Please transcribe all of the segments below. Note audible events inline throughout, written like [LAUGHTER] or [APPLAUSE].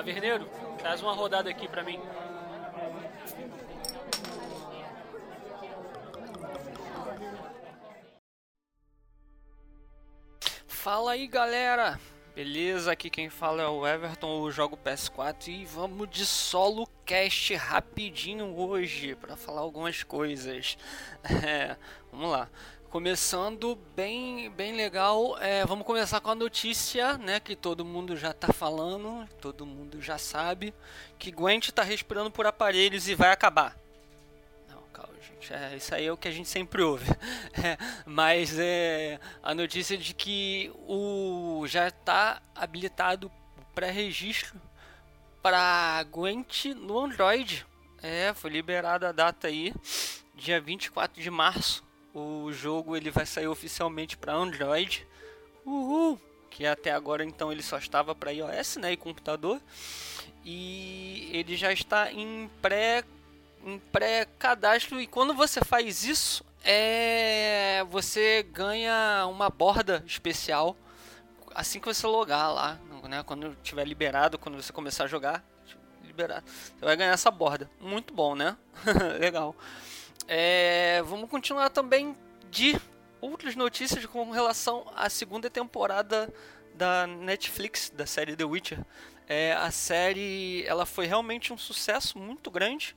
Taverneiro, traz uma rodada aqui pra mim. Fala aí galera, beleza? Aqui quem fala é o Everton, eu jogo PS4 e vamos de solo cast rapidinho hoje para falar algumas coisas. [LAUGHS] É, vamos lá. Começando bem, bem legal, é, vamos começar com a notícia, né, que todo mundo já está falando, todo mundo já sabe, que Gwent está respirando por aparelhos e vai acabar. Não, calma, gente, é, isso aí é o que a gente sempre ouve. [LAUGHS] É, mas é a notícia de que o já está habilitado pré-registro para Gwent no Android. É, foi liberada a data aí, dia 24 de março o jogo ele vai sair oficialmente para Android. Uhul! Que até agora então ele só estava para iOS, né, e computador. E ele já está em pré em pré-cadastro e quando você faz isso, é você ganha uma borda especial assim que você logar lá, né, quando tiver liberado, quando você começar a jogar, liberado. Você vai ganhar essa borda. Muito bom, né? [LAUGHS] Legal. É, vamos continuar também de outras notícias com relação à segunda temporada da Netflix da série The Witcher. É, a série ela foi realmente um sucesso muito grande,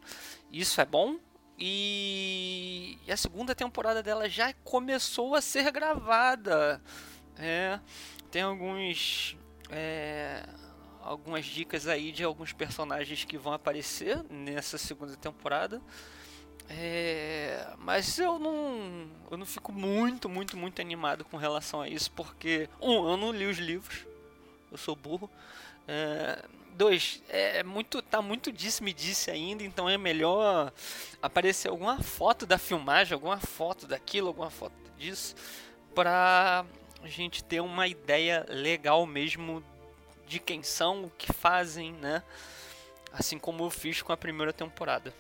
isso é bom. E, a segunda temporada dela já começou a ser gravada. É, tem alguns é, algumas dicas aí de alguns personagens que vão aparecer nessa segunda temporada. É, mas eu não, eu não fico muito, muito, muito animado com relação a isso, porque, um, eu não li os livros, eu sou burro. É, dois, é muito, tá muito disse-me disse ainda, então é melhor aparecer alguma foto da filmagem, alguma foto daquilo, alguma foto disso, pra gente ter uma ideia legal mesmo de quem são, o que fazem, né? Assim como eu fiz com a primeira temporada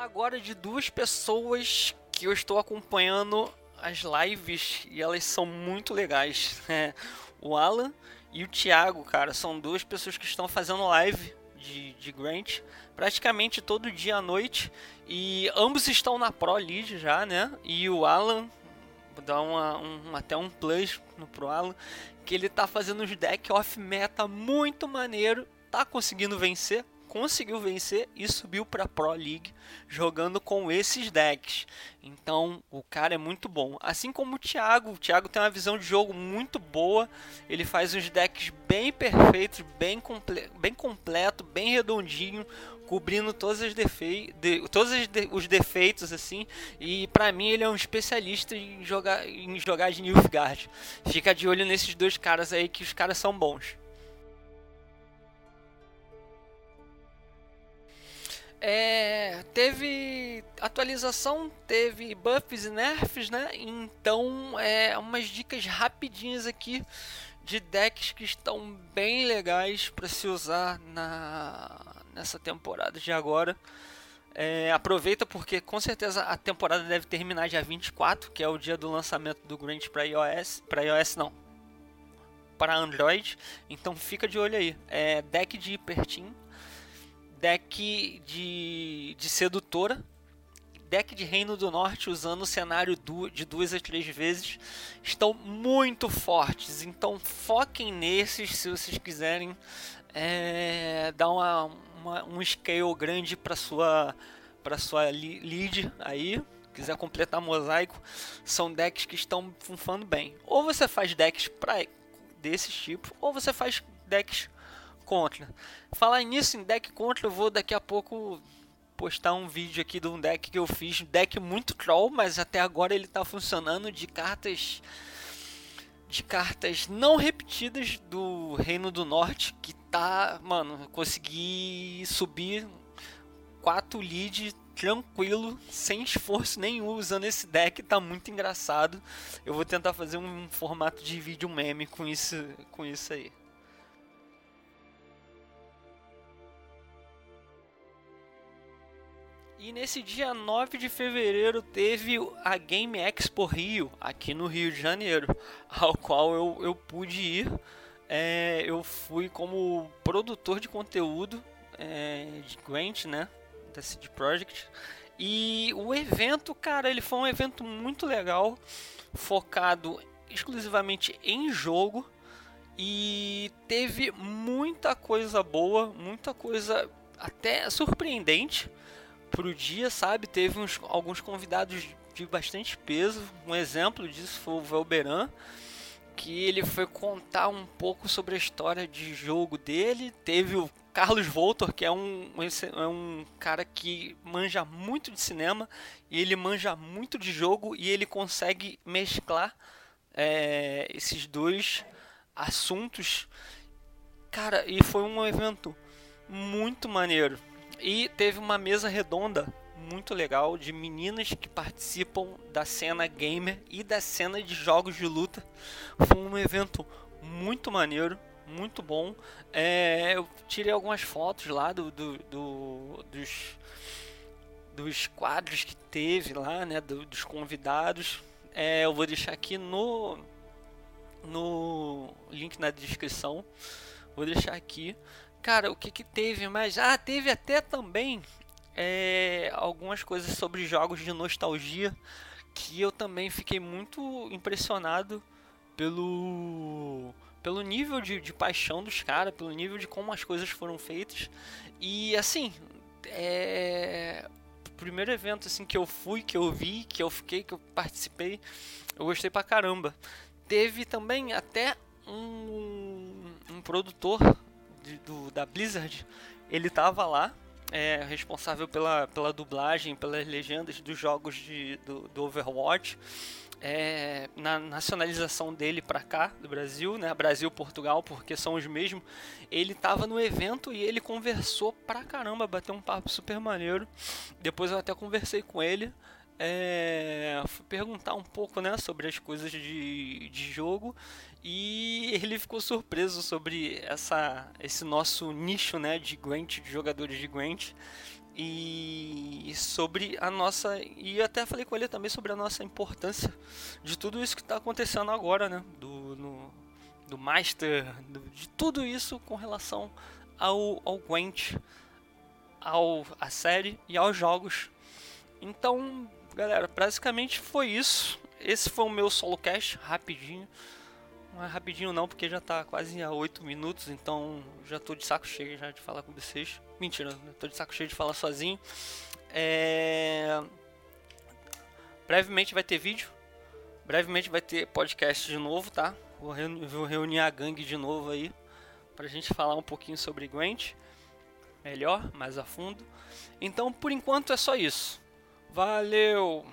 falar agora de duas pessoas que eu estou acompanhando as lives e elas são muito legais. [LAUGHS] É, o Alan e o Thiago, cara, são duas pessoas que estão fazendo live de, de Grant praticamente todo dia à noite e ambos estão na Pro League já, né? E o Alan vou dar uma, um, até um plus no Pro Alan que ele tá fazendo os deck off meta muito maneiro, tá conseguindo vencer conseguiu vencer e subiu para Pro League jogando com esses decks. Então, o cara é muito bom. Assim como o Thiago, o Thiago tem uma visão de jogo muito boa. Ele faz uns decks bem perfeitos, bem, comple bem completo, bem redondinho, cobrindo todos os, defe de todos os defeitos assim. E para mim ele é um especialista em jogar em jogar de Nilfgaard. Fica de olho nesses dois caras aí que os caras são bons. É, teve atualização, teve buffs e nerfs, né? Então, é umas dicas rapidinhas aqui de decks que estão bem legais para se usar na nessa temporada de agora. É, aproveita porque com certeza a temporada deve terminar dia 24, que é o dia do lançamento do Grant para iOS, para iOS não, para Android. Então fica de olho aí. É deck de Hyperteam deck de, de sedutora, deck de Reino do Norte usando o cenário de duas a três vezes estão muito fortes. Então foquem nesses se vocês quiserem é, dar uma, uma, um scale grande para sua para sua lead aí. Quiser completar mosaico, são decks que estão funfando bem. Ou você faz decks pra, desse tipo, ou você faz decks contra. Falar nisso em deck contra, eu vou daqui a pouco postar um vídeo aqui de um deck que eu fiz, deck muito troll, mas até agora ele está funcionando de cartas de cartas não repetidas do Reino do Norte, que tá, mano, consegui subir 4 lead tranquilo, sem esforço nenhum, usando esse deck, tá muito engraçado. Eu vou tentar fazer um formato de vídeo meme com isso, com isso aí. E nesse dia 9 de fevereiro teve a Game Expo Rio, aqui no Rio de Janeiro, [LAUGHS] ao qual eu, eu pude ir. é, eu fui como produtor de conteúdo é, de Gwent, né? Da CD Projekt. E o evento, cara, ele foi um evento muito legal, focado exclusivamente em jogo e teve muita coisa boa, muita coisa até surpreendente pro dia, sabe? Teve uns, alguns convidados de bastante peso. Um exemplo disso foi o Velberan, que ele foi contar um pouco sobre a história de jogo dele. Teve o Carlos Voltor, que é um, é um cara que manja muito de cinema e ele manja muito de jogo e ele consegue mesclar é, esses dois assuntos. Cara, e foi um evento muito maneiro. E teve uma mesa redonda muito legal de meninas que participam da cena gamer e da cena de jogos de luta. Foi um evento muito maneiro, muito bom. É, eu tirei algumas fotos lá do, do, do, dos, dos quadros que teve lá, né, do, dos convidados. É, eu vou deixar aqui no, no link na descrição. Vou deixar aqui. Cara, o que que teve mais? Ah, teve até também é, algumas coisas sobre jogos de nostalgia que eu também fiquei muito impressionado pelo pelo nível de, de paixão dos caras, pelo nível de como as coisas foram feitas. E assim, é o primeiro evento assim que eu fui, que eu vi, que eu fiquei, que eu participei, eu gostei pra caramba. Teve também até um, um produtor de, do, da Blizzard, ele tava lá, é, responsável pela, pela dublagem, pelas legendas dos jogos de, do, do Overwatch. É, na nacionalização dele para cá, do Brasil, né? Brasil, Portugal, porque são os mesmos. Ele tava no evento e ele conversou pra caramba, bateu um papo super maneiro. Depois eu até conversei com ele é, fui perguntar um pouco né, sobre as coisas de, de jogo e ele ficou surpreso sobre essa, esse nosso nicho né, de Gwent, de jogadores de Gwent e sobre a nossa e até falei com ele também sobre a nossa importância de tudo isso que está acontecendo agora né do no, do master do, de tudo isso com relação ao ao Gwent ao a série e aos jogos então galera, basicamente foi isso. Esse foi o meu solo cast, rapidinho. Não é rapidinho não, porque já tá quase a 8 minutos, então já tô de saco cheio já de falar com vocês. Mentira, tô de saco cheio de falar sozinho. É... Brevemente vai ter vídeo. Brevemente vai ter podcast de novo, tá? Vou, reunir, vou reunir a gangue de novo aí. Pra gente falar um pouquinho sobre Gwent. Melhor, mais a fundo. Então, por enquanto é só isso. Valeu!